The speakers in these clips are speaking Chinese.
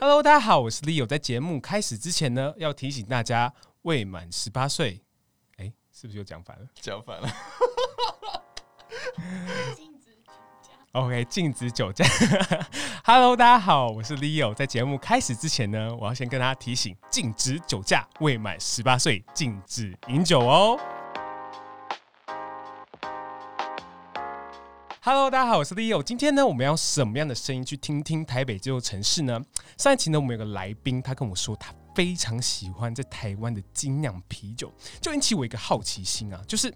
Hello，大家好，我是 Leo。在节目开始之前呢，要提醒大家，未满十八岁，哎，是不是又讲反了？讲反了。禁止酒驾。OK，禁止酒驾。Hello，大家好，我是 Leo。在节目开始之前呢，我要先跟大家提醒，禁止酒驾，未满十八岁禁止饮酒哦。Hello，大家好，我是 Leo。今天呢，我们要什么样的声音去听听台北这座城市呢？上一期呢，我们有个来宾，他跟我说他非常喜欢在台湾的精酿啤酒，就引起我一个好奇心啊，就是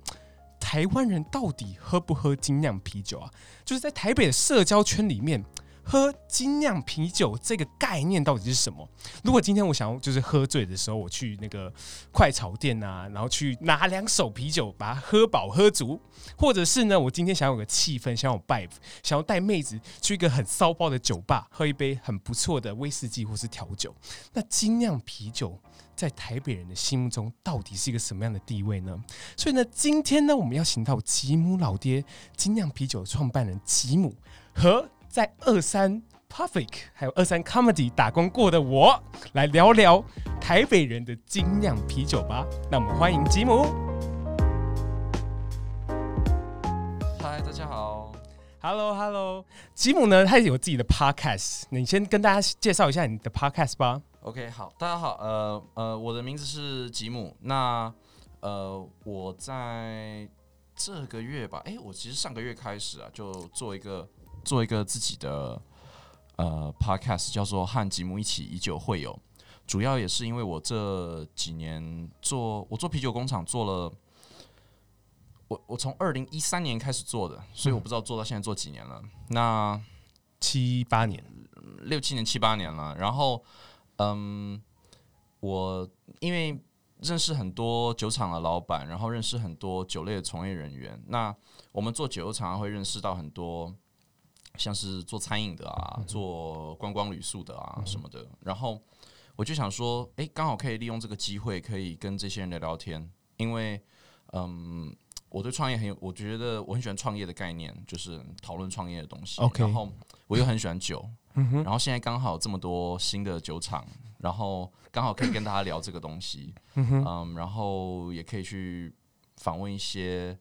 台湾人到底喝不喝精酿啤酒啊？就是在台北的社交圈里面。喝精酿啤酒这个概念到底是什么？如果今天我想要就是喝醉的时候，我去那个快炒店啊，然后去拿两手啤酒把它喝饱喝足，或者是呢，我今天想要有个气氛，想要有 vibe，想要带妹子去一个很骚包的酒吧，喝一杯很不错的威士忌或是调酒，那精酿啤酒在台北人的心目中到底是一个什么样的地位呢？所以呢，今天呢，我们要请到吉姆老爹精酿啤酒的创办人吉姆和。在二三 Public 还有二三 Comedy 打工过的我，来聊聊台北人的精酿啤酒吧。那我们欢迎吉姆。嗨，大家好。Hello Hello，吉姆呢，他有自己的 Podcast，你先跟大家介绍一下你的 Podcast 吧。OK，好，大家好。呃呃，我的名字是吉姆。那呃，我在这个月吧，哎，我其实上个月开始啊，就做一个。做一个自己的呃 podcast，叫做和吉姆一起以酒会友。主要也是因为我这几年做我做啤酒工厂做了，我我从二零一三年开始做的，所以我不知道做到现在做几年了。那七八年，六七年七八年了。然后嗯，我因为认识很多酒厂的老板，然后认识很多酒类的从业人员。那我们做酒常常会认识到很多。像是做餐饮的啊，做观光旅宿的啊什么的，然后我就想说，哎，刚好可以利用这个机会，可以跟这些人聊聊天。因为，嗯，我对创业很有，我觉得我很喜欢创业的概念，就是讨论创业的东西。Okay. 然后我又很喜欢酒，然后现在刚好这么多新的酒厂，然后刚好可以跟大家聊这个东西，嗯，然后也可以去访问一些，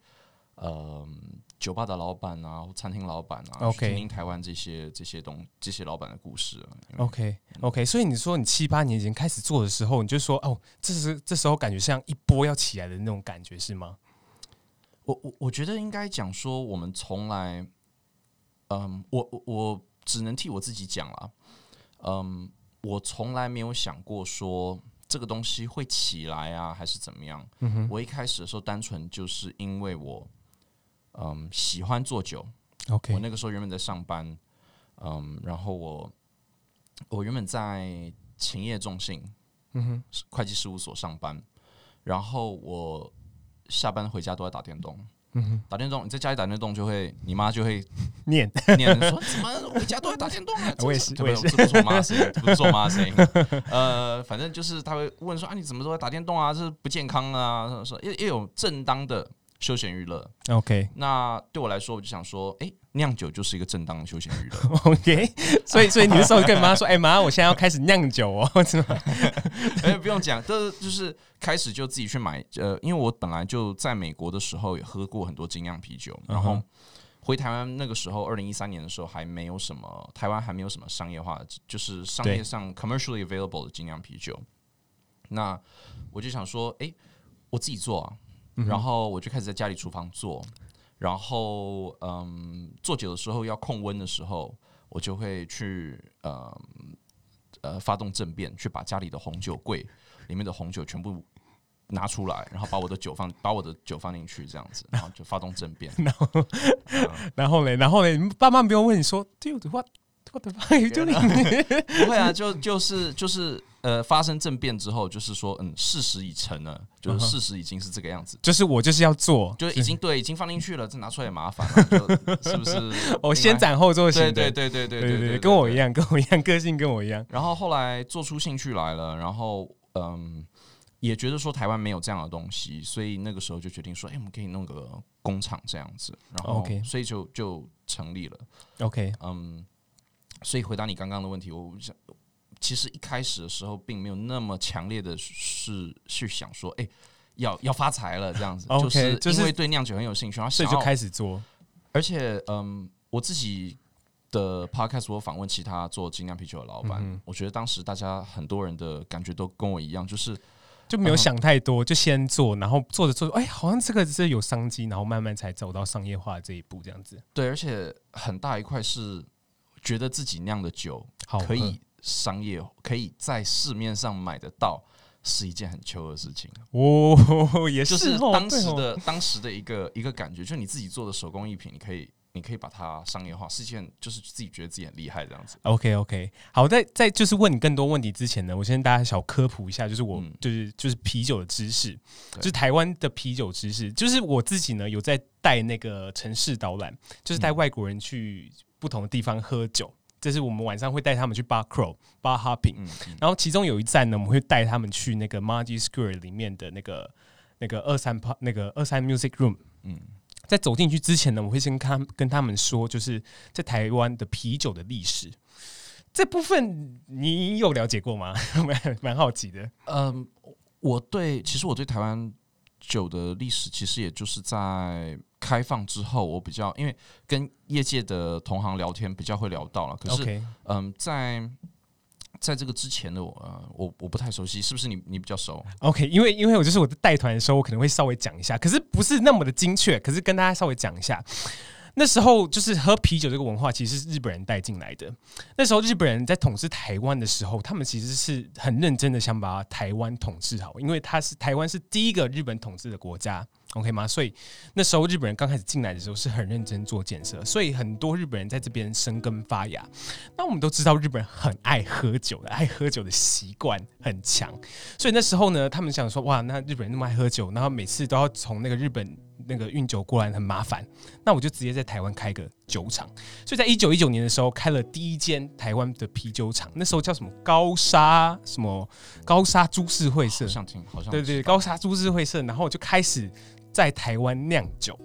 嗯。酒吧的老板啊，或餐厅老板啊，OK，听听台湾这些这些东这些老板的故事。OK OK，所以你说你七八年前开始做的时候，你就说哦，这是这时候感觉像一波要起来的那种感觉是吗？我我我觉得应该讲说，我们从来，嗯，我我我只能替我自己讲了，嗯，我从来没有想过说这个东西会起来啊，还是怎么样。嗯，我一开始的时候单纯就是因为我。嗯，喜欢做酒。OK，我那个时候原本在上班，嗯，然后我我原本在勤业众信，嗯哼，会计事务所上班，然后我下班回家都在打电动，嗯哼，打电动，你在家里打电动就会，你妈就会 念念说怎么回家都在打电动啊？我也是，我也是，这不是我妈的声音，这不是我妈的声音，呃，反正就是他会问说啊，你怎么都在打电动啊？这是不健康啊？说也也有正当的。休闲娱乐，OK。那对我来说，我就想说，哎、欸，酿酒就是一个正当的休闲娱乐，OK。所以，所以你那时候跟妈说，哎、欸，妈，我现在要开始酿酒哦，是吗？哎，不用讲，这就是开始就自己去买。呃，因为我本来就在美国的时候也喝过很多精酿啤酒，然后回台湾那个时候，二零一三年的时候还没有什么，台湾还没有什么商业化的，就是商业上 commercially available 的精酿啤酒。那我就想说，哎、欸，我自己做啊。然后我就开始在家里厨房做，然后嗯，做酒的时候要控温的时候，我就会去呃呃发动政变，去把家里的红酒柜里面的红酒全部拿出来，然后把我的酒放把我的酒放进去，这样子，然后就发动政变。然后，嗯、然后嘞，然后嘞，爸妈不用问你说，Dude what what the fuck are you doing？不会啊，就就是就是。呃，发生政变之后，就是说，嗯，事实已成了，就是事实已经是这个样子，就是我就是要做，就已经对，已经放进去了，这拿出来也麻烦，是不是？我先斩后奏型，对对对对对对对，跟我一样，跟我一样，个性跟我一样。然后后来做出兴趣来了，然后嗯，也觉得说台湾没有这样的东西，所以那个时候就决定说，哎，我们可以弄个工厂这样子，然后所以就就成立了。OK，嗯，所以回答你刚刚的问题，我想。其实一开始的时候并没有那么强烈的是去想说，哎、欸，要要发财了这样子，okay, 就是因为对酿酒很有兴趣，然后所以就开始做。而且，嗯，我自己的 podcast 我访问其他做精酿啤酒的老板，嗯、我觉得当时大家很多人的感觉都跟我一样，就是就没有想太多，嗯、就先做，然后做着做着，哎，好像这个是有商机，然后慢慢才走到商业化这一步，这样子。对，而且很大一块是觉得自己酿的酒可以商业，可以在市面上买得到，是一件很糗的事情。哦，也是，就是当时的当时的一个一个感觉，就是你自己做的手工艺品，你可以。你可以把它商业化，是件就是自己觉得自己很厉害这样子。OK OK，好，在在就是问你更多问题之前呢，我先跟大家小科普一下，就是我、嗯、就是就是啤酒的知识，就是台湾的啤酒知识，就是我自己呢有在带那个城市导览，就是带外国人去不同的地方喝酒，这、嗯、是我们晚上会带他们去 bar crawl bar hopping，、嗯嗯、然后其中有一站呢，我们会带他们去那个 Margate Square 里面的那个那个二三那个二三 Music Room，嗯。在走进去之前呢，我会先跟他们跟他们说，就是在台湾的啤酒的历史这部分，你有了解过吗？蛮 蛮好奇的。嗯，我对其实我对台湾酒的历史，其实也就是在开放之后，我比较因为跟业界的同行聊天，比较会聊到了。可是.嗯，在在这个之前的我，呃，我我不太熟悉，是不是你你比较熟？OK，因为因为我就是我在带团的时候，我可能会稍微讲一下，可是不是那么的精确，可是跟大家稍微讲一下。那时候就是喝啤酒这个文化，其实是日本人带进来的。那时候日本人在统治台湾的时候，他们其实是很认真的想把台湾统治好，因为他是台湾是第一个日本统治的国家，OK 吗？所以那时候日本人刚开始进来的时候是很认真做建设，所以很多日本人在这边生根发芽。那我们都知道日本人很爱喝酒的，爱喝酒的习惯很强，所以那时候呢，他们想说，哇，那日本人那么爱喝酒，然后每次都要从那个日本。那个运酒过来很麻烦，那我就直接在台湾开个酒厂。所以在一九一九年的时候，开了第一间台湾的啤酒厂。那时候叫什么高沙什么高沙株式会社，好像听好像对对高沙株式会社，然后我就开始在台湾酿酒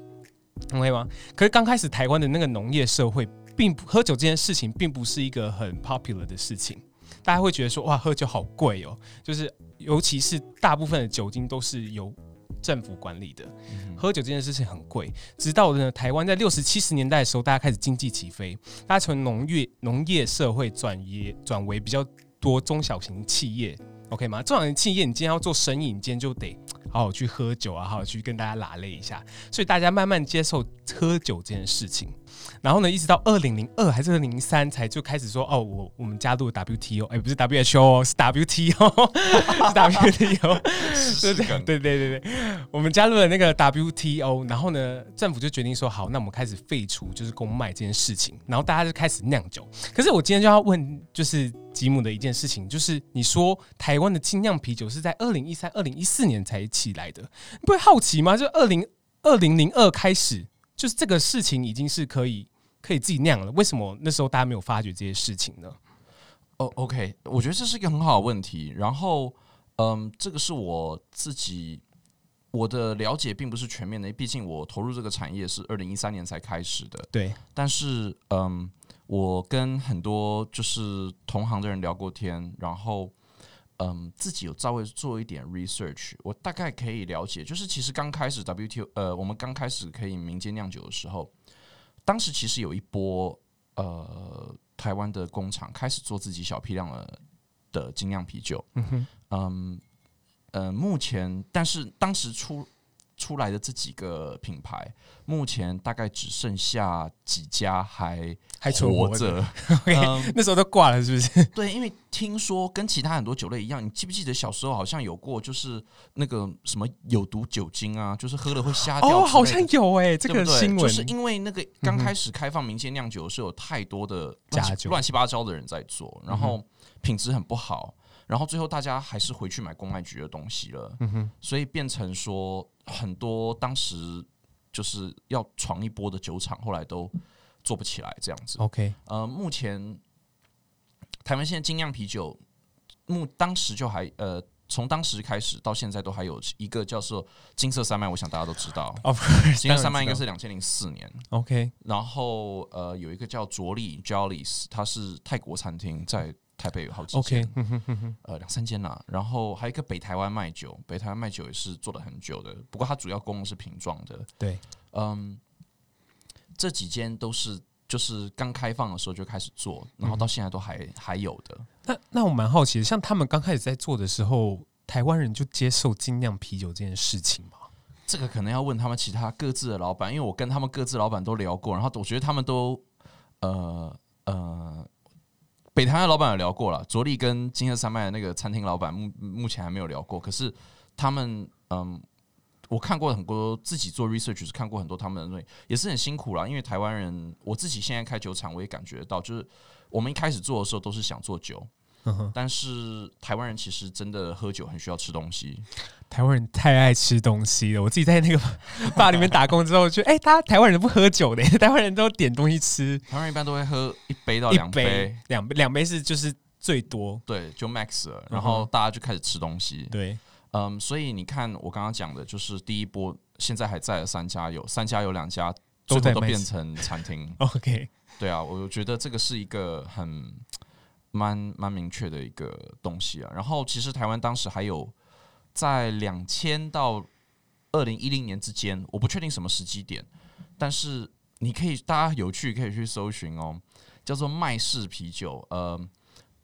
，OK 吗？可是刚开始台湾的那个农业社会，并不喝酒这件事情并不是一个很 popular 的事情，大家会觉得说哇喝酒好贵哦，就是尤其是大部分的酒精都是由政府管理的，喝酒这件事情很贵。直到呢，台湾在六十七十年代的时候，大家开始经济起飞，大家从农业农业社会转业转为比较多中小型企业，OK 吗？中小型企业，你今天要做生意，你今天就得好好去喝酒啊，好好去跟大家拉累一下，所以大家慢慢接受喝酒这件事情。然后呢，一直到二零零二还是二零零三才就开始说哦，我我们加入 WTO，哎，不是 WHO，是 WTO，是 WTO，对对对对对，我们加入了那个 WTO，然后呢，政府就决定说好，那我们开始废除就是公卖这件事情，然后大家就开始酿酒。可是我今天就要问，就是吉姆的一件事情，就是你说台湾的精酿啤酒是在二零一三、二零一四年才起来的，你不会好奇吗？就二零二零零二开始。就是这个事情已经是可以可以自己酿了，为什么那时候大家没有发觉这些事情呢？哦，OK，我觉得这是一个很好的问题。然后，嗯，这个是我自己我的了解并不是全面的，毕竟我投入这个产业是二零一三年才开始的。对，但是，嗯，我跟很多就是同行的人聊过天，然后。嗯，自己有稍微做一点 research，我大概可以了解，就是其实刚开始 WTO，呃，我们刚开始可以民间酿酒的时候，当时其实有一波呃台湾的工厂开始做自己小批量的的精酿啤酒，嗯哼，嗯，呃，目前但是当时出。出来的这几个品牌，目前大概只剩下几家还还活着。那时候都挂了，是不是？对，因为听说跟其他很多酒类一样，你记不记得小时候好像有过，就是那个什么有毒酒精啊，就是喝了会瞎掉。哦，好像有哎、欸，这个新闻就是因为那个刚开始开放民间酿酒是有太多的乱七,乱七八糟的人在做，然后品质很不好。然后最后大家还是回去买公卖局的东西了，嗯哼，所以变成说很多当时就是要闯一波的酒厂，后来都做不起来这样子。OK，呃，目前台湾现在精酿啤酒，目当时就还呃，从当时开始到现在都还有一个叫做金色山脉，我想大家都知道。Oh, 金色山脉应该是两千零四年。OK，然后呃有一个叫卓力 Jollies，它是泰国餐厅在。台北有好几间，OK，呃，两三间啦。然后还有一个北台湾卖酒，北台湾卖酒也是做了很久的，不过它主要功能是瓶装的。对，嗯，这几间都是就是刚开放的时候就开始做，然后到现在都还、嗯、还有的。那那我蛮好奇的，像他们刚开始在做的时候，台湾人就接受精酿啤酒这件事情吗？这个可能要问他们其他各自的老板，因为我跟他们各自老板都聊过，然后我觉得他们都呃呃，北台的老板有聊过了，卓力跟金色山脉的那个餐厅老板目目前还没有聊过，可是他们嗯，我看过很多自己做 research 是看过很多他们的东西，也是很辛苦啦，因为台湾人，我自己现在开酒厂，我也感觉到，就是我们一开始做的时候都是想做酒。但是台湾人其实真的喝酒很需要吃东西。台湾人太爱吃东西了。我自己在那个 吧里面打工之后，就哎，他台湾人不喝酒的，台湾人都点东西吃。台湾人一般都会喝一杯到两杯，两杯两杯是就是最多，对，就 max 了。然后大家就开始吃东西。对，嗯，所以你看我刚刚讲的，就是第一波现在还在的三家有三家有两家最后都变成餐厅。OK，对啊，我觉得这个是一个很。蛮蛮明确的一个东西啊，然后其实台湾当时还有在两千到二零一零年之间，我不确定什么时机点，但是你可以大家有趣可以去搜寻哦，叫做麦氏啤酒，呃。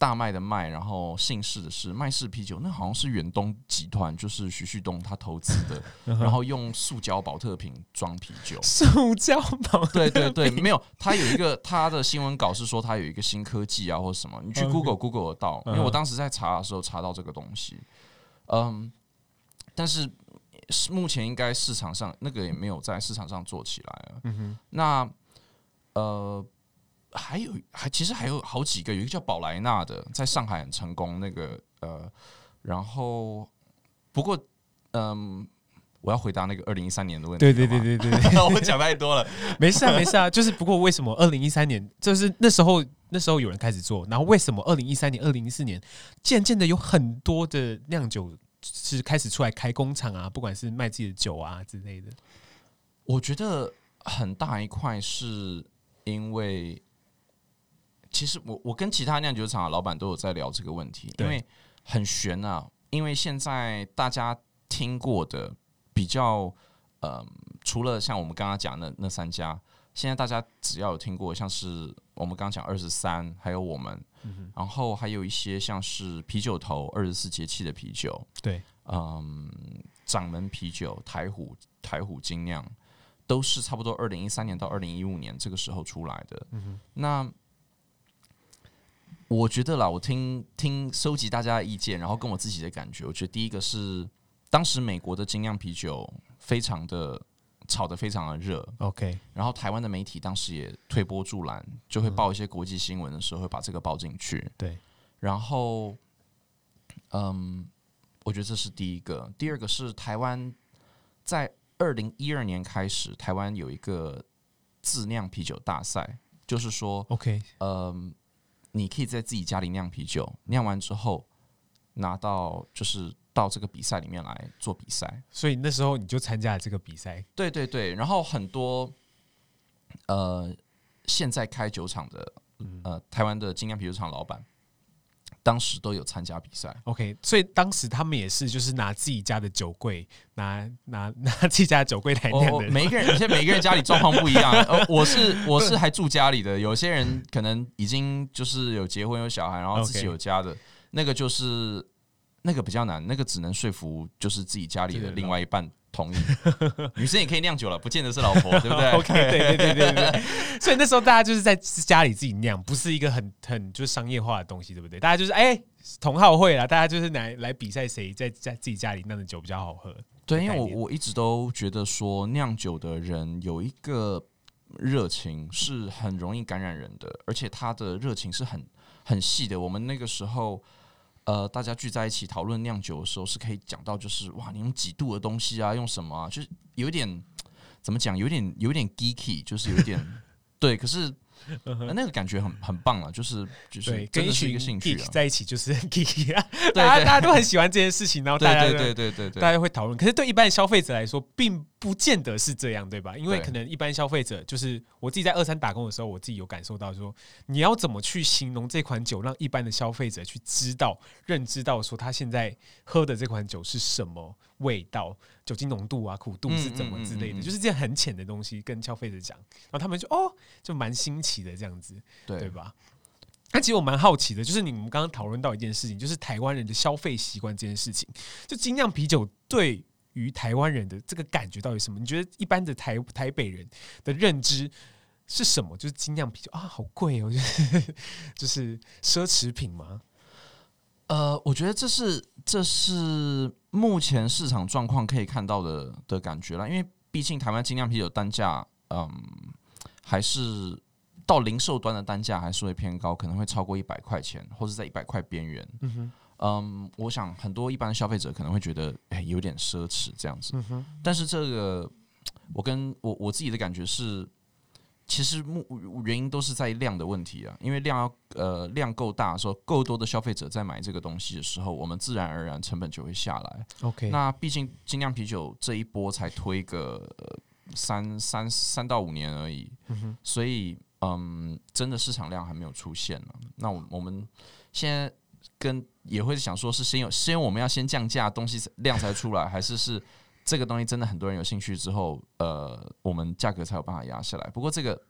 大麦的麦，然后姓氏的氏，麦氏啤酒，那好像是远东集团，就是徐旭东他投资的，然后用塑胶保特瓶装啤酒。塑胶宝，对对对，没有，他有一个他的新闻稿是说他有一个新科技啊，或者什么，你去 Google Google 得到，因为我当时在查的时候查到这个东西，嗯，但是目前应该市场上那个也没有在市场上做起来了。嗯哼，那呃。还有还其实还有好几个，有一个叫宝莱纳的，在上海很成功。那个呃，然后不过嗯，我要回答那个二零一三年的问题。对对对对 对，我讲太多了，没事啊没事啊。就是不过为什么二零一三年就是那时候那时候有人开始做，然后为什么二零一三年二零一四年渐渐的有很多的酿酒是开始出来开工厂啊，不管是卖自己的酒啊之类的。我觉得很大一块是因为。其实我我跟其他酿酒厂的老板都有在聊这个问题，因为很悬啊。因为现在大家听过的比较，呃，除了像我们刚刚讲的那那三家，现在大家只要有听过，像是我们刚刚讲二十三，还有我们，然后还有一些像是啤酒头二十四节气的啤酒，对，嗯，掌门啤酒、台虎、台虎精酿，都是差不多二零一三年到二零一五年这个时候出来的。嗯那我觉得啦，我听听收集大家的意见，然后跟我自己的感觉，我觉得第一个是当时美国的精酿啤酒非常的炒得非常的热，OK，然后台湾的媒体当时也推波助澜，就会报一些国际新闻的时候会把这个报进去，对，然后嗯，我觉得这是第一个，第二个是台湾在二零一二年开始，台湾有一个自酿啤酒大赛，就是说，OK，嗯。你可以在自己家里酿啤酒，酿完之后拿到就是到这个比赛里面来做比赛。所以那时候你就参加了这个比赛。对对对，然后很多呃现在开酒厂的呃台湾的精酿啤酒厂老板。当时都有参加比赛，OK，所以当时他们也是就是拿自己家的酒柜，拿拿 拿自己家的酒柜来酿的。每一个人，而且每个人家里状况不一样。呃，我是 我是还住家里的，有些人可能已经就是有结婚有小孩，然后自己有家的，那个就是那个比较难，那个只能说服就是自己家里的另外一半。同意，女生也可以酿酒了，不见得是老婆，对不对？OK，对对对对对。所以那时候大家就是在家里自己酿，不是一个很很就是商业化的东西，对不对？大家就是哎、欸、同好会啦，大家就是来来比赛，谁在在自己家里酿的酒比较好喝。对，因为我我一直都觉得说酿酒的人有一个热情是很容易感染人的，而且他的热情是很很细的。我们那个时候。呃，大家聚在一起讨论酿酒的时候，是可以讲到，就是哇，你用几度的东西啊，用什么啊，就是有点怎么讲，有点有点 geeky，就是有点 对。可是那个感觉很很棒啊，就是就是真的是一个兴趣啊，在一起就是很 geek 啊，大家大家都很喜欢这件事情，然后大家对对对对对，大家会讨论。可是对一般消费者来说，并不见得是这样，对吧？因为可能一般消费者就是我自己在二三打工的时候，我自己有感受到说，你要怎么去形容这款酒，让一般的消费者去知道、认知到说他现在喝的这款酒是什么味道、酒精浓度啊、苦度是怎么之类的，就是这些很浅的东西跟消费者讲，然后他们就哦，就蛮新奇的这样子，对对吧？那其实我蛮好奇的，就是你们刚刚讨论到一件事情，就是台湾人的消费习惯这件事情，就精酿啤酒对。于台湾人的这个感觉到底是什么？你觉得一般的台台北人的认知是什么？就是精酿啤酒啊，好贵哦，就是 就是奢侈品吗？呃，我觉得这是这是目前市场状况可以看到的的感觉了，因为毕竟台湾精酿啤酒单价，嗯，还是到零售端的单价还是会偏高，可能会超过一百块钱，或者在一百块边缘。嗯哼。嗯，我想很多一般消费者可能会觉得，哎，有点奢侈这样子。但是这个，我跟我我自己的感觉是，其实目原因都是在量的问题啊。因为量要呃量够大的时候，够多的消费者在买这个东西的时候，我们自然而然成本就会下来。OK，那毕竟精酿啤酒这一波才推个三三三到五年而已，所以嗯，真的市场量还没有出现呢。那我我们现在。跟也会想说，是先有先我们要先降价，东西量才出来，还是是这个东西真的很多人有兴趣之后，呃，我们价格才有办法压下来。不过这个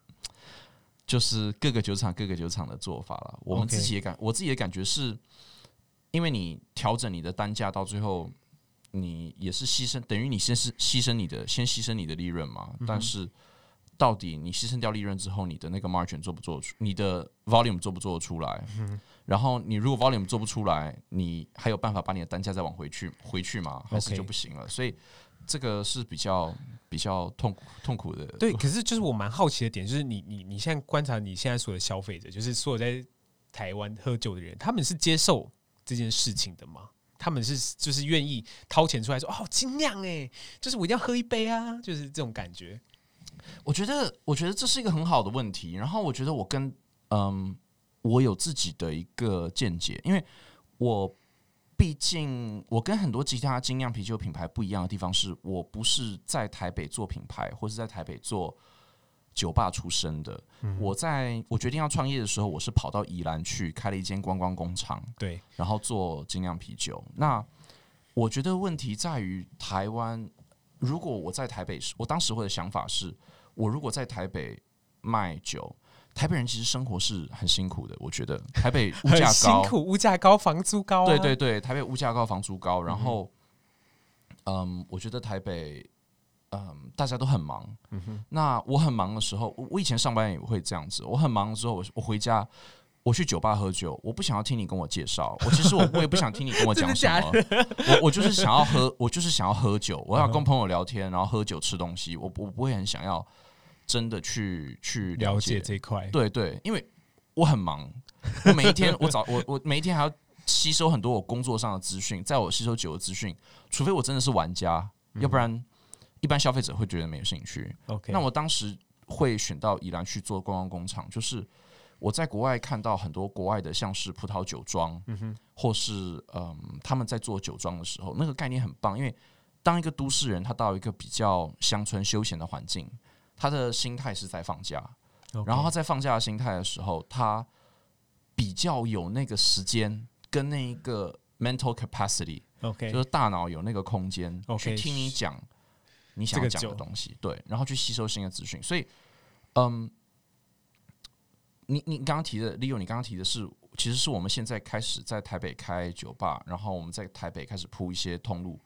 就是各个酒厂各个酒厂的做法了。我们自己也感，我自己的感觉是，因为你调整你的单价到最后，你也是牺牲，等于你先是牺牲你的，先牺牲你的利润嘛。但是到底你牺牲掉利润之后，你的那个 margin 做不做出，你的 volume 做不做得出来？然后你如果 volume 做不出来，你还有办法把你的单价再往回去回去吗？还是就不行了.所以这个是比较比较痛苦痛苦的。对，可是就是我蛮好奇的点，就是你你你现在观察你现在所有的消费者，就是所有在台湾喝酒的人，他们是接受这件事情的吗？他们是就是愿意掏钱出来说哦，精酿哎，就是我一定要喝一杯啊，就是这种感觉。我觉得我觉得这是一个很好的问题。然后我觉得我跟嗯。我有自己的一个见解，因为我毕竟我跟很多其他精酿啤酒品牌不一样的地方是，我不是在台北做品牌，或是在台北做酒吧出身的。嗯、我在我决定要创业的时候，我是跑到宜兰去开了一间观光工厂，对，然后做精酿啤酒。那我觉得问题在于台湾，如果我在台北，我当时我的想法是，我如果在台北卖酒。台北人其实生活是很辛苦的，我觉得 台北物价高，辛苦，物价高，房租高啊。对对对，台北物价高，房租高。然后，嗯，嗯，我觉得台北，嗯，大家都很忙。那我很忙的时候，我以前上班也会这样子。我很忙的时候，我我回家，我去酒吧喝酒，我不想要听你跟我介绍。我其实我我也不想听你跟我 讲什么。我我就是想要喝，我就是想要喝酒。我要跟朋友聊天，然后喝酒吃东西。我我不会很想要。真的去去了解，这一块，对对，因为我很忙，我每一天我早我我每一天还要吸收很多我工作上的资讯，在我吸收酒的资讯，除非我真的是玩家，嗯、要不然一般消费者会觉得没有兴趣。OK，那我当时会选到宜兰去做观光工厂，就是我在国外看到很多国外的，像是葡萄酒庄，或是嗯他们在做酒庄的时候，那个概念很棒，因为当一个都市人他到一个比较乡村休闲的环境。他的心态是在放假.然后他在放假的心态的时候，他比较有那个时间跟那一个 mental capacity，OK，就是大脑有那个空间去听你讲你想要讲的东西，对，然后去吸收新的资讯。所以，嗯，你你刚刚提的，Leo，你刚刚提的是，其实是我们现在开始在台北开酒吧，然后我们在台北开始铺一些通路。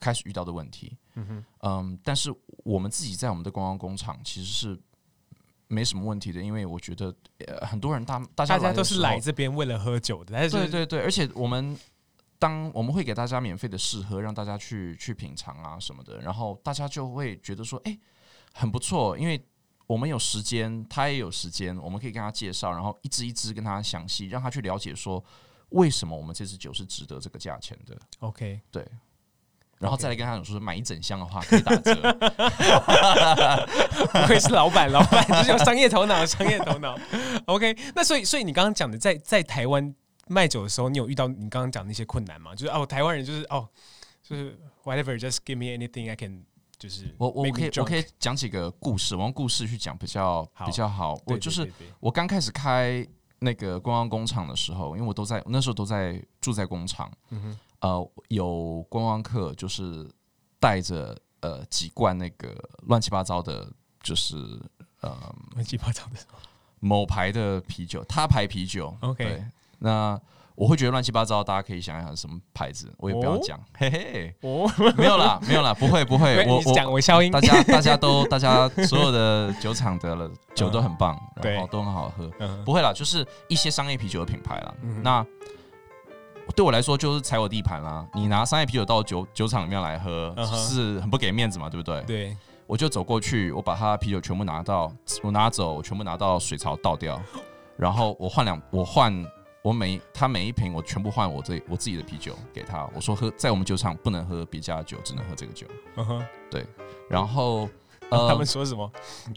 开始遇到的问题，嗯哼，嗯，但是我们自己在我们的观光工厂其实是没什么问题的，因为我觉得呃很多人大大家大家都是来这边为了喝酒的，对对对，而且我们当我们会给大家免费的试喝，让大家去去品尝啊什么的，然后大家就会觉得说，哎，很不错，因为我们有时间，他也有时间，我们可以跟他介绍，然后一支一支跟他详细，让他去了解说为什么我们这支酒是值得这个价钱的。OK，对。然后再来跟他讲说买一整箱的话可以打折。不愧是老板，老板就是有商业头脑，商业头脑。OK，那所以所以你刚刚讲的在在台湾卖酒的时候，你有遇到你刚刚讲的那些困难吗？就是哦，台湾人就是哦，就是 whatever，just give me anything I can，就是我我可以我可以讲几个故事，我用故事去讲比较比较好。我就是我刚开始开那个观光工厂的时候，因为我都在那时候都在住在工厂，嗯哼，呃，有观光客就是带着呃几罐那个乱七八糟的，就是呃 乱七八糟的某牌的啤酒，他牌啤酒，OK。那我会觉得乱七八糟，大家可以想一想什么牌子，我也不要讲，哦、嘿嘿，哦，没有啦，没有啦，不会不会，我我讲我消音，大家大家都大家所有的酒厂的了酒都很棒，然后都很好喝，不会啦，就是一些商业啤酒的品牌啦。那对我来说就是踩我地盘啦，你拿商业啤酒到酒酒厂里面来喝，是很不给面子嘛，对不对？对，我就走过去，我把他的啤酒全部拿到，我拿走，我全部拿到水槽倒掉，然后我换两，我换。我每他每一瓶，我全部换我这我自己的啤酒给他。我说喝在我们酒厂不能喝别家的酒，只能喝这个酒。嗯哼，对。然后呃，他们说什么？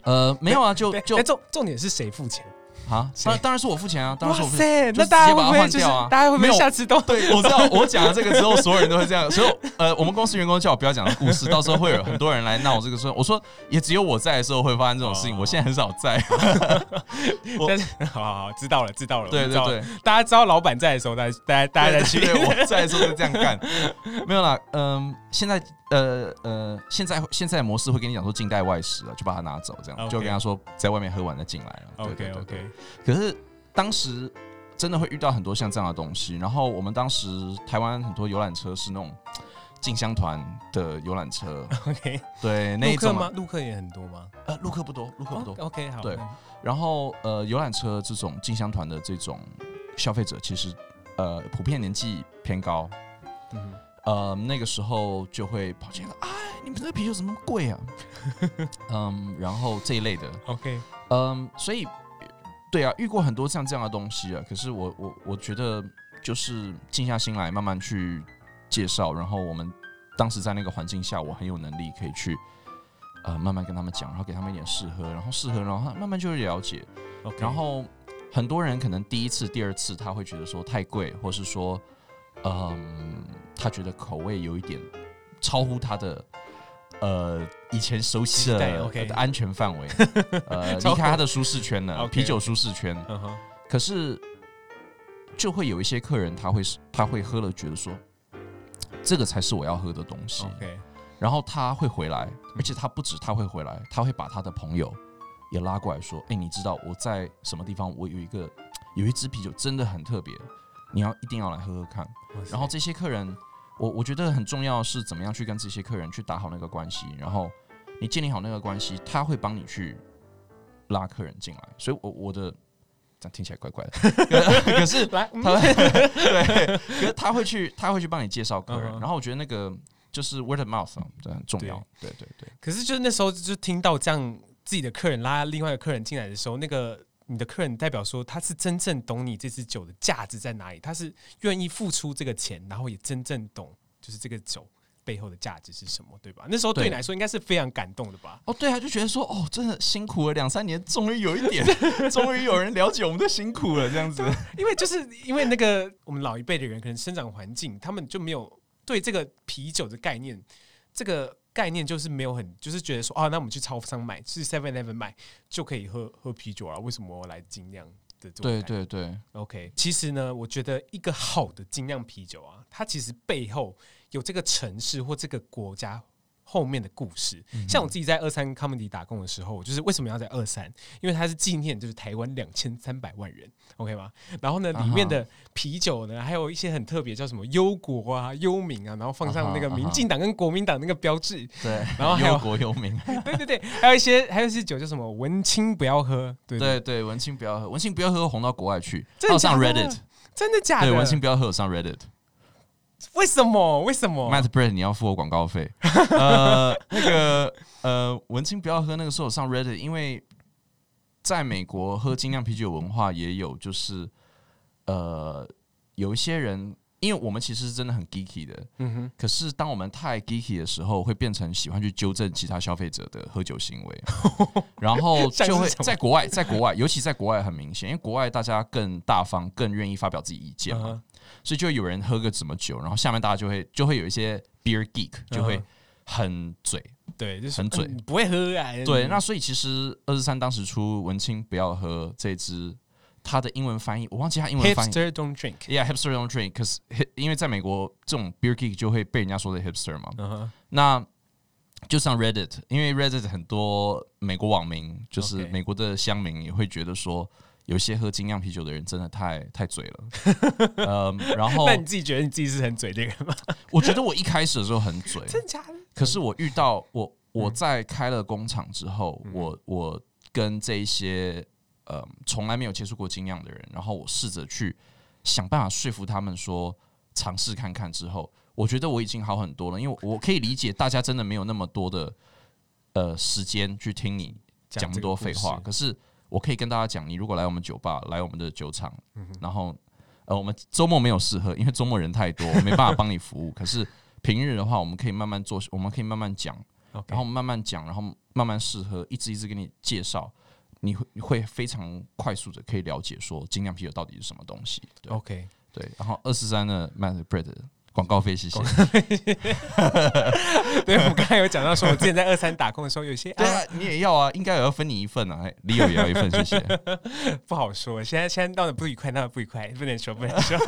呃，没有啊，就 就重重点是谁付钱？啊，当当然是我付钱啊，当然是我付钱。那大家会不会就是大家会不会下次都对？我知道我讲了这个之后，所有人都会这样。所以呃，我们公司员工叫我不要讲的故事，到时候会有很多人来闹这个事。我说也只有我在的时候会发生这种事情，我现在很少在。但是好好好，知道了知道了。对对对，大家知道老板在的时候，大家大家大家在去。我在的时候就这样干。没有啦，嗯，现在呃呃，现在现在模式会跟你讲说近代外食了，就把它拿走，这样就跟他说在外面喝完再进来了。OK OK，可是。当时真的会遇到很多像这样的东西，然后我们当时台湾很多游览车是那种进香团的游览车，OK，对，那一种吗？陆客也很多吗？呃，陆客不多，陆客不多，OK，好，对。然后呃，游览车这种进香团的这种消费者，其实呃普遍年纪偏高，嗯，呃那个时候就会跑进来，哎，你们这个啤酒怎么贵啊？嗯，然后这一类的，OK，嗯，所以。对啊，遇过很多像这样的东西啊。可是我我我觉得就是静下心来慢慢去介绍，然后我们当时在那个环境下，我很有能力可以去呃慢慢跟他们讲，然后给他们一点试喝，然后试喝，然后慢慢就会了解。然后很多人可能第一次、第二次他会觉得说太贵，或是说嗯他觉得口味有一点超乎他的。呃，以前熟悉的 OK 的安全范围，呃，离开他的舒适圈了，啤酒舒适圈。可是就会有一些客人，他会他会喝了，觉得说这个才是我要喝的东西。然后他会回来，而且他不止他会回来，他会把他的朋友也拉过来说：“哎，你知道我在什么地方？我有一个有一支啤酒真的很特别，你要一定要来喝喝看。”然后这些客人。我我觉得很重要是怎么样去跟这些客人去打好那个关系，然后你建立好那个关系，他会帮你去拉客人进来。所以我，我我的这样听起来怪怪的，可是来 对，可是他会去他会去帮你介绍客人，然后我觉得那个就是 word of mouth 这很重要。对对对。可是就是那时候就听到这样自己的客人拉另外一个客人进来的时候，那个。你的客人代表说他是真正懂你这支酒的价值在哪里，他是愿意付出这个钱，然后也真正懂就是这个酒背后的价值是什么，对吧？那时候对你来说应该是非常感动的吧？哦，对啊，就觉得说哦，真的辛苦了两三年，终于有一点，终于有人了解我们的辛苦了，这样子。因为就是因为那个我们老一辈的人可能生长环境，他们就没有对这个啤酒的概念，这个。概念就是没有很，就是觉得说，啊，那我们去超商买，去 Seven Eleven 买就可以喝喝啤酒啊？为什么我来精酿的这种？对对对，OK。其实呢，我觉得一个好的精酿啤酒啊，它其实背后有这个城市或这个国家。后面的故事，像我自己在二三 Comedy 打工的时候，就是为什么要在二三？因为它是纪念，就是台湾两千三百万人，OK 吗？然后呢，里面的啤酒呢，还有一些很特别，叫什么忧国啊、忧民啊，然后放上那个民进党跟国民党那个标志，对，然后还有忧国忧民，对对对，还有一些还有一些酒叫什么文青不要喝，对对。对，文青不要喝，文青不要喝，红到国外去，真上 Reddit，真的假的？对，文青不要喝，上 Reddit。为什么？为什么？Matt Brett，你要付我广告费。呃，那个呃，文青不要喝。那个时候上 Reddit，因为在美国喝精酿啤酒文化也有，就是呃，有一些人因为我们其实是真的很 geeky 的，嗯哼。可是当我们太 geeky 的时候，会变成喜欢去纠正其他消费者的喝酒行为，然后就会在国外，在国外，尤其在国外很明显，因为国外大家更大方，更愿意发表自己意见嘛，所以就有人喝个什么酒，然后下面大家就会就会有一些 beer geek 就会很嘴，对，就是很嘴，不会喝啊。对，那所以其实二十三当时出文青不要喝这支。他的英文翻译我忘记他英文翻译。Hipster don't drink. Yeah, hipster don't drink. Cause 因为在美国这种 beer geek 就会被人家说的 hipster 嘛。Uh huh. 那就像 Reddit，因为 Reddit 很多美国网民，就是美国的乡民也会觉得说，有些喝精酿啤酒的人真的太太嘴了。嗯，然后那你自己觉得你自己是很嘴的人吗？我觉得我一开始的时候很嘴，真假的？可是我遇到我我在开了工厂之后，嗯、我我跟这一些。呃，从来没有接触过精酿的人，然后我试着去想办法说服他们说，尝试看看之后，我觉得我已经好很多了，因为我可以理解大家真的没有那么多的呃时间去听你讲那么多废话。可是我可以跟大家讲，你如果来我们酒吧，来我们的酒厂，嗯、然后呃，我们周末没有试喝，因为周末人太多，没办法帮你服务。可是平日的话，我们可以慢慢做，我们可以慢慢讲.然后慢慢讲，然后慢慢试喝，一直一直给你介绍。你会会非常快速的可以了解说精酿啤酒到底是什么东西。OK，对，然后二十三的 Master Bread 广告费谢谢。对，我刚才有讲到说，我之前在二三打工的时候，有些 对啊，你也要啊，应该也要分你一份啊，Leo 也要一份，谢谢。不好说，现在现在闹得不愉快，闹得不愉快，不能说不能说。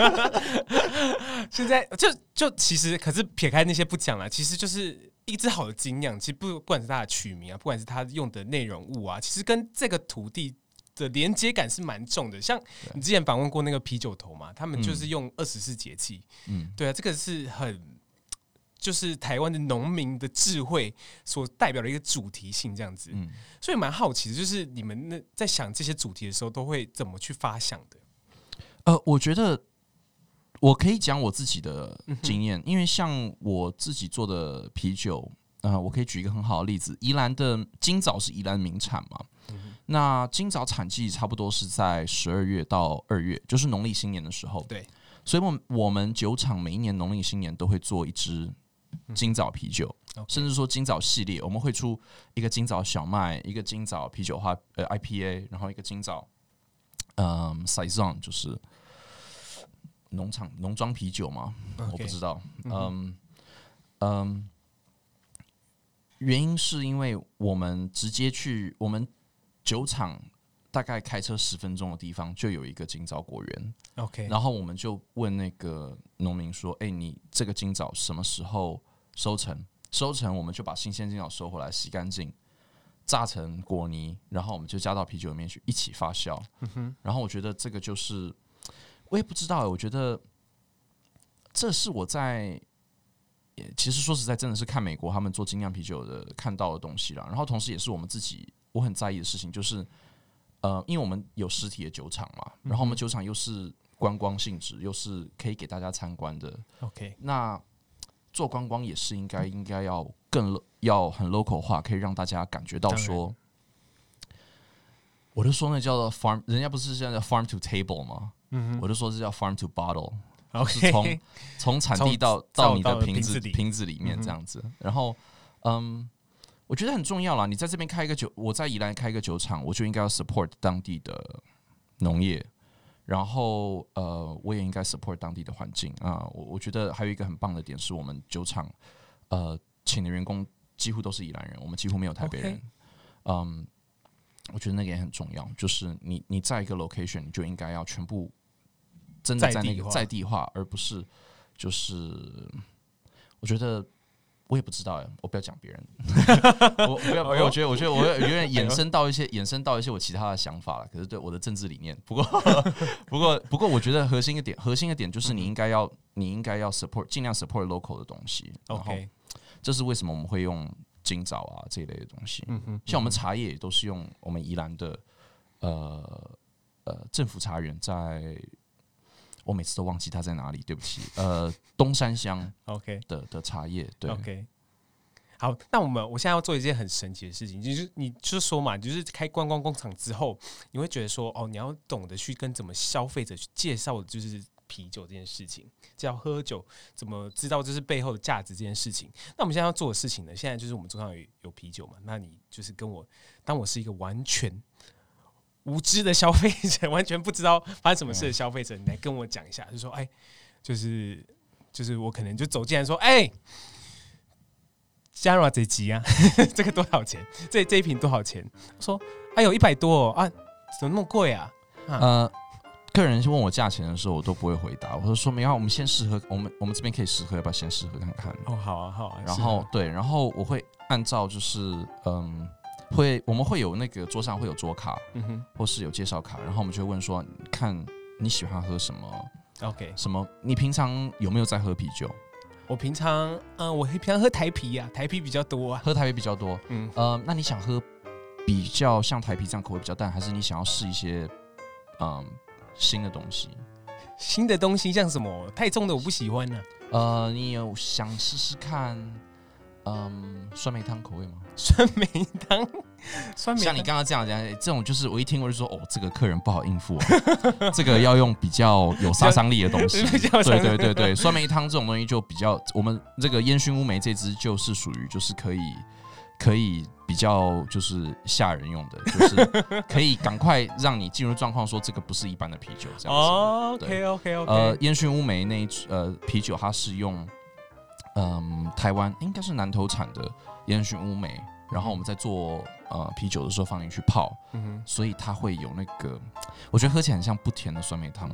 现在就就其实，可是撇开那些不讲了，其实就是。一支好的精酿，其实不管是它的取名啊，不管是它用的内容物啊，其实跟这个土地的连接感是蛮重的。像你之前访问过那个啤酒头嘛，他们就是用二十四节气，嗯，对啊，这个是很就是台湾的农民的智慧所代表的一个主题性这样子，嗯，所以蛮好奇的，就是你们那在想这些主题的时候，都会怎么去发想的？呃，我觉得。我可以讲我自己的经验，因为像我自己做的啤酒，啊、呃，我可以举一个很好的例子，宜兰的金枣是宜兰名产嘛，那今早产季差不多是在十二月到二月，就是农历新年的时候。对，所以我们我们酒厂每一年农历新年都会做一支今早啤酒，嗯、甚至说今早系列，我们会出一个今早小麦，一个今早啤酒花呃 IPA，然后一个今早嗯 Saison 就是。农场农庄啤酒嘛？Okay, 我不知道。嗯嗯，原因是因为我们直接去我们酒厂，大概开车十分钟的地方就有一个金枣果园。OK，然后我们就问那个农民说：“哎、欸，你这个金枣什么时候收成？收成我们就把新鲜金枣收回来，洗干净，榨成果泥，然后我们就加到啤酒里面去一起发酵。嗯、哼然后我觉得这个就是。我也不知道，我觉得这是我在，其实说实在，真的是看美国他们做精酿啤酒的看到的东西了。然后同时也是我们自己我很在意的事情，就是呃，因为我们有实体的酒厂嘛，然后我们酒厂又是观光性质，又是可以给大家参观的。OK，那做观光也是应该应该要更要很 local 化，可以让大家感觉到说，我就说那叫做 farm，人家不是现在叫 farm to table 吗？嗯，我就说是叫 farm to bottle，Okay 是从从产地到到你的瓶子瓶子里面这样子。嗯、然后，嗯，我觉得很重要啦。你在这边开一个酒，我在宜兰开一个酒厂，我就应该要 support 当地的农业。然后，呃，我也应该 support 当地的环境啊。我我觉得还有一个很棒的点是我们酒厂，呃，请的员工几乎都是宜兰人，我们几乎没有台北人。嗯。我觉得那个也很重要，就是你你在一个 location，你就应该要全部真的在那个在地化，而不是就是我觉得我也不知道哎，我不要讲别人，我不要，我觉得我觉得我有点衍生到一些衍生到一些我其他的想法了，可是对我的政治理念，不过 不过不过我觉得核心一点核心一点就是你应该要你应该要 support 尽量 support local 的东西，OK，这是为什么我们会用。金枣啊，这一类的东西，嗯哼，像我们茶叶也都是用我们宜兰的，呃呃，政府茶园，在我每次都忘记它在哪里，对不起，呃，东山乡，OK 的的茶叶，对，OK，好，那我们我现在要做一件很神奇的事情，就是你就说嘛，就是开观光工厂之后，你会觉得说，哦，你要懂得去跟怎么消费者去介绍，就是啤酒这件事情，知道喝酒怎么知道这是背后的价值这件事情。那我们现在要做的事情呢？现在就是我们桌上有有啤酒嘛，那你就是跟我，当我是一个完全无知的消费者，完全不知道发生什么事的消费者，你来跟我讲一下，就说哎，就是就是我可能就走进来说，哎，加入这集啊，这个多少钱？这这一瓶多少钱？说哎呦一百多哦啊，怎么那么贵啊？啊呃。客人问我价钱的时候，我都不会回答。我说：“说没有，我们先试喝，我们我们这边可以试喝，要不要先试喝看看？”哦，好啊，好啊。然后对，然后我会按照就是嗯，会我们会有那个桌上会有桌卡，嗯哼，或是有介绍卡，然后我们就会问说：“看你喜欢喝什么？OK，什么？你平常有没有在喝啤酒？”我平常嗯，我平常喝台啤啊，台啤比较多啊，喝台啤比较多。嗯，呃，那你想喝比较像台啤这样口味比较淡，还是你想要试一些嗯？新的东西，新的东西像什么？太重的我不喜欢呢、啊。呃，你有想试试看，嗯，酸梅汤口味吗？酸梅汤，酸梅像你刚刚这样讲，这种就是我一听我就说，哦，这个客人不好应付、啊，这个要用比较有杀伤力的东西。对对对对，酸梅汤这种东西就比较，我们这个烟熏乌梅这支就是属于就是可以。可以比较就是吓人用的，就是可以赶快让你进入状况，说这个不是一般的啤酒这样子。哦，OK OK OK。呃，烟熏乌梅那一支呃啤酒，它是用嗯台湾应该是南投产的烟熏乌梅，然后我们在做呃啤酒的时候放进去泡，嗯哼，所以它会有那个，我觉得喝起来很像不甜的酸梅汤。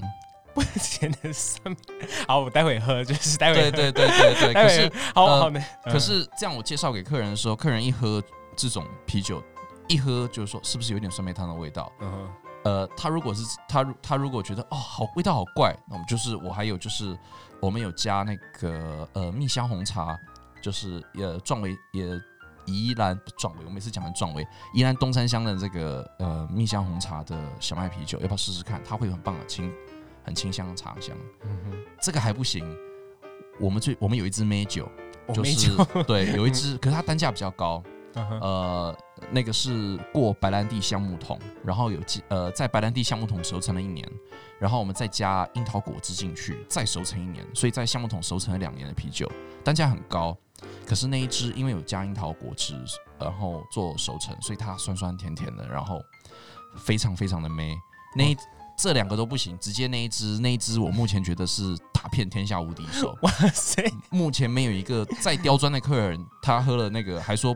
不甜的酸梅，好，我待会喝，就是待会。对对对对对。可是，好好的。可是这样，我介绍给客人的时候，客人一喝这种啤酒，一喝就是说，是不是有点酸梅汤的味道？嗯哼。呃，他如果是他他如果觉得哦，好味道好怪，那我们就是我还有就是我们有加那个呃蜜香红茶，就是呃壮围也宜兰壮围，我每次讲的壮围宜兰东山乡的这个呃蜜香红茶的小麦啤酒，要不要试试看？它会很棒的清。很清香的茶香，嗯哼，这个还不行。我们最我们有一支梅酒，就是对，有一支，可是它单价比较高，呃，那个是过白兰地橡木桶，然后有呃在白兰地橡木桶熟成了一年，然后我们再加樱桃果汁进去，再熟成一年，所以在橡木桶熟成了两年的啤酒，单价很高。可是那一支因为有加樱桃果汁，然后做熟成，所以它酸酸甜甜的，然后非常非常的美。那一。这两个都不行，直接那一支，那一支我目前觉得是打遍天下无敌手。哇塞！目前没有一个再刁钻的客人，他喝了那个还说。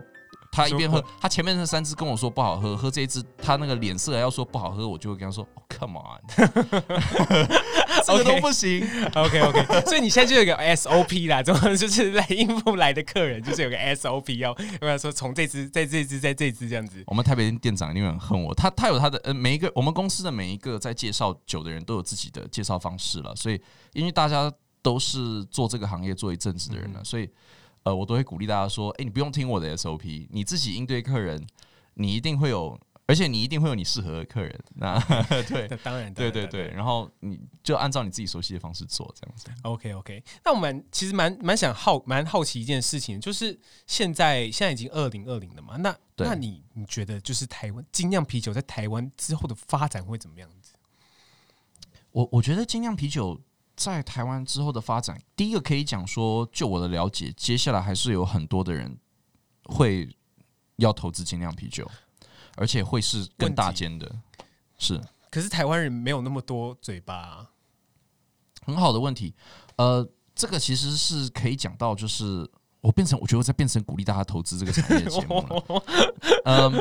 他一边喝，他前面那三支跟我说不好喝，喝这一支他那个脸色要说不好喝，我就会跟他说、oh,，Come on，这个都不行。OK OK，所以你现在就有个 SOP 啦，怎么就是来 应付来的客人，就是有个 SOP 要跟他说从这支在这支在这支这样子。我们台北店长一定很恨我，他他有他的呃每一个我们公司的每一个在介绍酒的人都有自己的介绍方式了，所以因为大家都是做这个行业做一阵子的人了，嗯、所以。呃，我都会鼓励大家说，哎，你不用听我的 SOP，你自己应对客人，你一定会有，而且你一定会有你适合的客人。那 对，当然，对对对，然后你就按照你自己熟悉的方式做，这样子。OK OK，那我们其实蛮蛮想好蛮好奇一件事情，就是现在现在已经二零二零了嘛，那那你你觉得就是台湾精酿啤酒在台湾之后的发展会怎么样子？我我觉得精酿啤酒。在台湾之后的发展，第一个可以讲说，就我的了解，接下来还是有很多的人会要投资精酿啤酒，而且会是更大间的。是，可是台湾人没有那么多嘴巴啊。很好的问题，呃，这个其实是可以讲到，就是我变成，我觉得我在变成鼓励大家投资这个产业的节目了。嗯，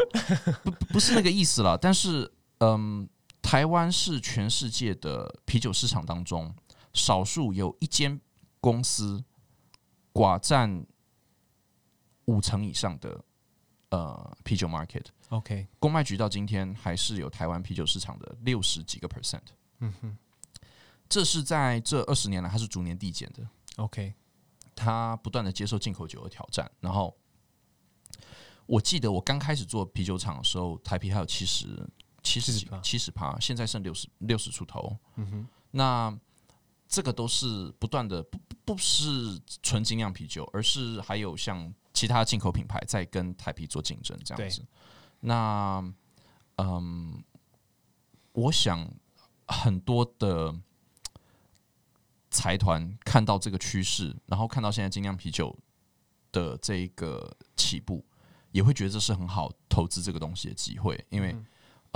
不，不是那个意思了。但是，嗯，台湾是全世界的啤酒市场当中。少数有一间公司寡占五成以上的呃啤酒 market。OK，公卖局到今天还是有台湾啤酒市场的六十几个 percent。嗯哼，这是在这二十年来，它是逐年递减的。OK，它不断的接受进口酒的挑战。然后，我记得我刚开始做啤酒厂的时候，台啤还有七十七十几七十趴，现在剩六十六十出头。嗯哼，那。这个都是不断的，不不是纯精酿啤酒，而是还有像其他进口品牌在跟台啤做竞争这样子。那嗯，我想很多的财团看到这个趋势，然后看到现在精酿啤酒的这个起步，也会觉得这是很好投资这个东西的机会，因为。嗯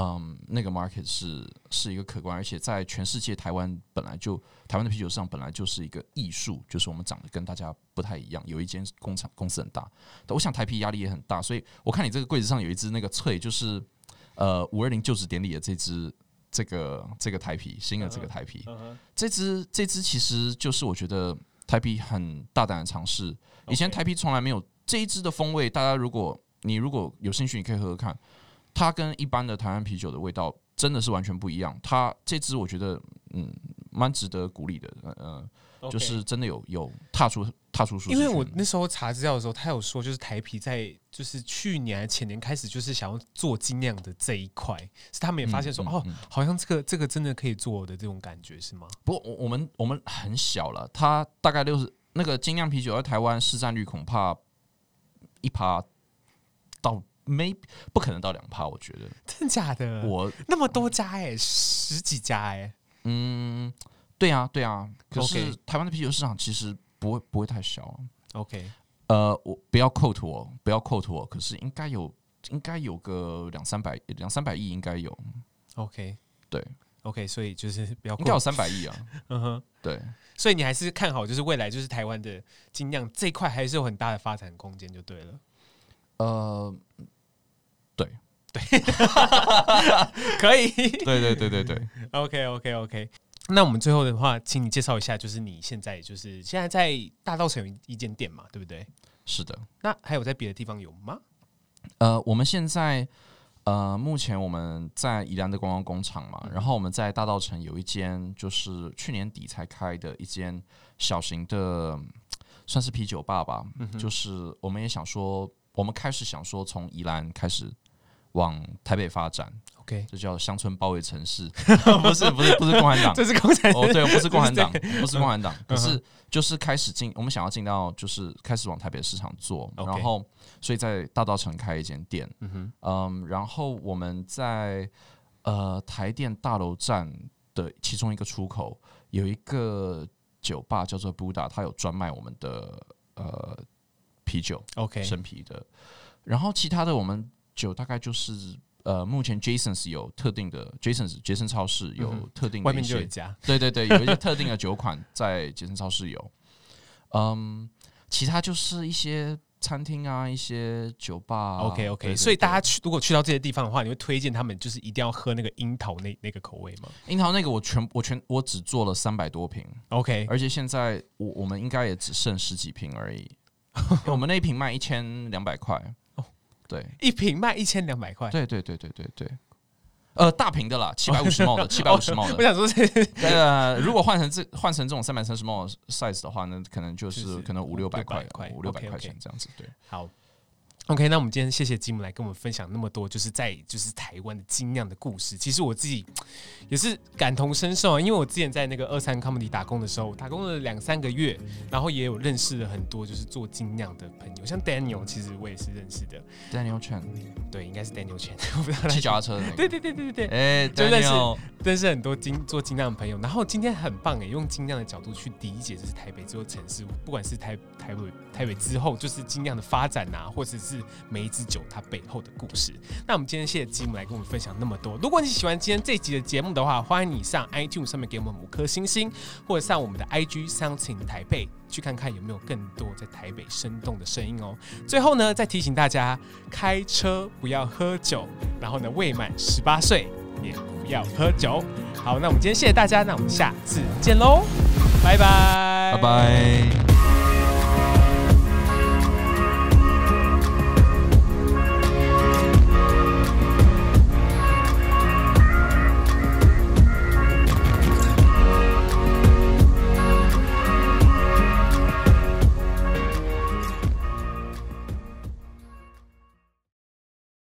嗯，那个 market 是是一个可观，而且在全世界，台湾本来就台湾的啤酒市场本来就是一个艺术，就是我们长得跟大家不太一样。有一间工厂公司很大，但我想台啤压力也很大，所以我看你这个柜子上有一支那个翠，就是呃五二零就职典礼的这支这个这个台啤新的这个台啤，这支这支其实就是我觉得台啤很大胆的尝试。以前台啤从来没有这一支的风味，大家如果你如果有兴趣，你可以喝喝看。它跟一般的台湾啤酒的味道真的是完全不一样。它这支我觉得，嗯，蛮值得鼓励的。呃，okay. 就是真的有有踏出踏出舒适圈。因为我那时候查资料的时候，他有说，就是台啤在就是去年还前年开始，就是想要做精酿的这一块，是他们也发现说，嗯嗯嗯、哦，好像这个这个真的可以做的这种感觉是吗？不过我们我们很小了，它大概六十那个精酿啤酒在台湾市占率恐怕一趴到。没不可能到两趴，我觉得真的假的？我那么多家哎、欸，十几家哎、欸，嗯，对啊，对啊。可是台湾的啤酒市场其实不会不会太小、啊。OK，呃，我不要 quote 我，不要 quote 我，可是应该有应该有个两三百两三百亿应该有。OK，对，OK，所以就是不要应该有三百亿啊。嗯哼，对，所以你还是看好，就是未来就是台湾的精酿这一块还是有很大的发展空间，就对了。呃。对对，可以，对对对对对，OK OK OK。那我们最后的话，请你介绍一下，就是你现在就是现在在大道城有一间店嘛，对不对？是的。那还有在别的地方有吗？呃，我们现在呃，目前我们在宜兰的观光工厂嘛，然后我们在大道城有一间，就是去年底才开的一间小型的，算是啤酒吧吧。嗯，就是我们也想说，我们开始想说从宜兰开始。往台北发展，OK，这叫乡村包围城市，不是不是不是共产党，这是共产党，哦对，不是共产党，不是共产党，可是就是开始进，我们想要进到就是开始往台北市场做.然后所以在大道城开一间店，嗯哼，嗯，然后我们在呃台电大楼站的其中一个出口有一个酒吧叫做 Buddha，它有专卖我们的呃啤酒，OK，生啤的，然后其他的我们。酒大概就是呃，目前 Jasons 有特定的 Jasons 杰森超市有特定外面就有家，对对对，有一些特定的酒款在杰森超市有。嗯，其他就是一些餐厅啊，一些酒吧、啊。OK OK，所以大家去如果去到这些地方的话，你会推荐他们就是一定要喝那个樱桃那那个口味吗？樱桃那个我全我全我只做了三百多瓶，OK，而且现在我我们应该也只剩十几瓶而已，我们那一瓶卖一千两百块。对，一瓶卖一千两百块。对对对对对对，呃，大瓶的啦，七百五十 ml 的，七百五十 ml 的。我想说这，呃，如果换成这换成这种三百三十 ml size 的话，那可能就是可能五六百块，五六百块钱这样子。对，好。OK，那我们今天谢谢吉姆来跟我们分享那么多，就是在就是台湾的精酿的故事。其实我自己也是感同身受啊，因为我之前在那个二三 Comedy 打工的时候，打工了两三个月，然后也有认识了很多就是做精酿的朋友，像 Daniel，其实我也是认识的。Daniel Chen，对，应该是 Daniel Chen，我不知道骑脚踏车的那个。对对对对对对，哎、欸，就认识认识很多精做精酿的朋友。然后今天很棒哎，用精酿的角度去理解，就是台北这座城市，不管是台台北台北之后，就是精酿的发展啊，或者是每一支酒。它背后的故事。那我们今天谢谢吉姆来跟我们分享那么多。如果你喜欢今天这集的节目的话，欢迎你上 iTunes 上面给我们五颗星星，或者上我们的 IG Something 台北去看看有没有更多在台北生动的声音哦。最后呢，再提醒大家，开车不要喝酒，然后呢，未满十八岁也不要喝酒。好，那我们今天谢谢大家，那我们下次见喽，拜拜，拜拜。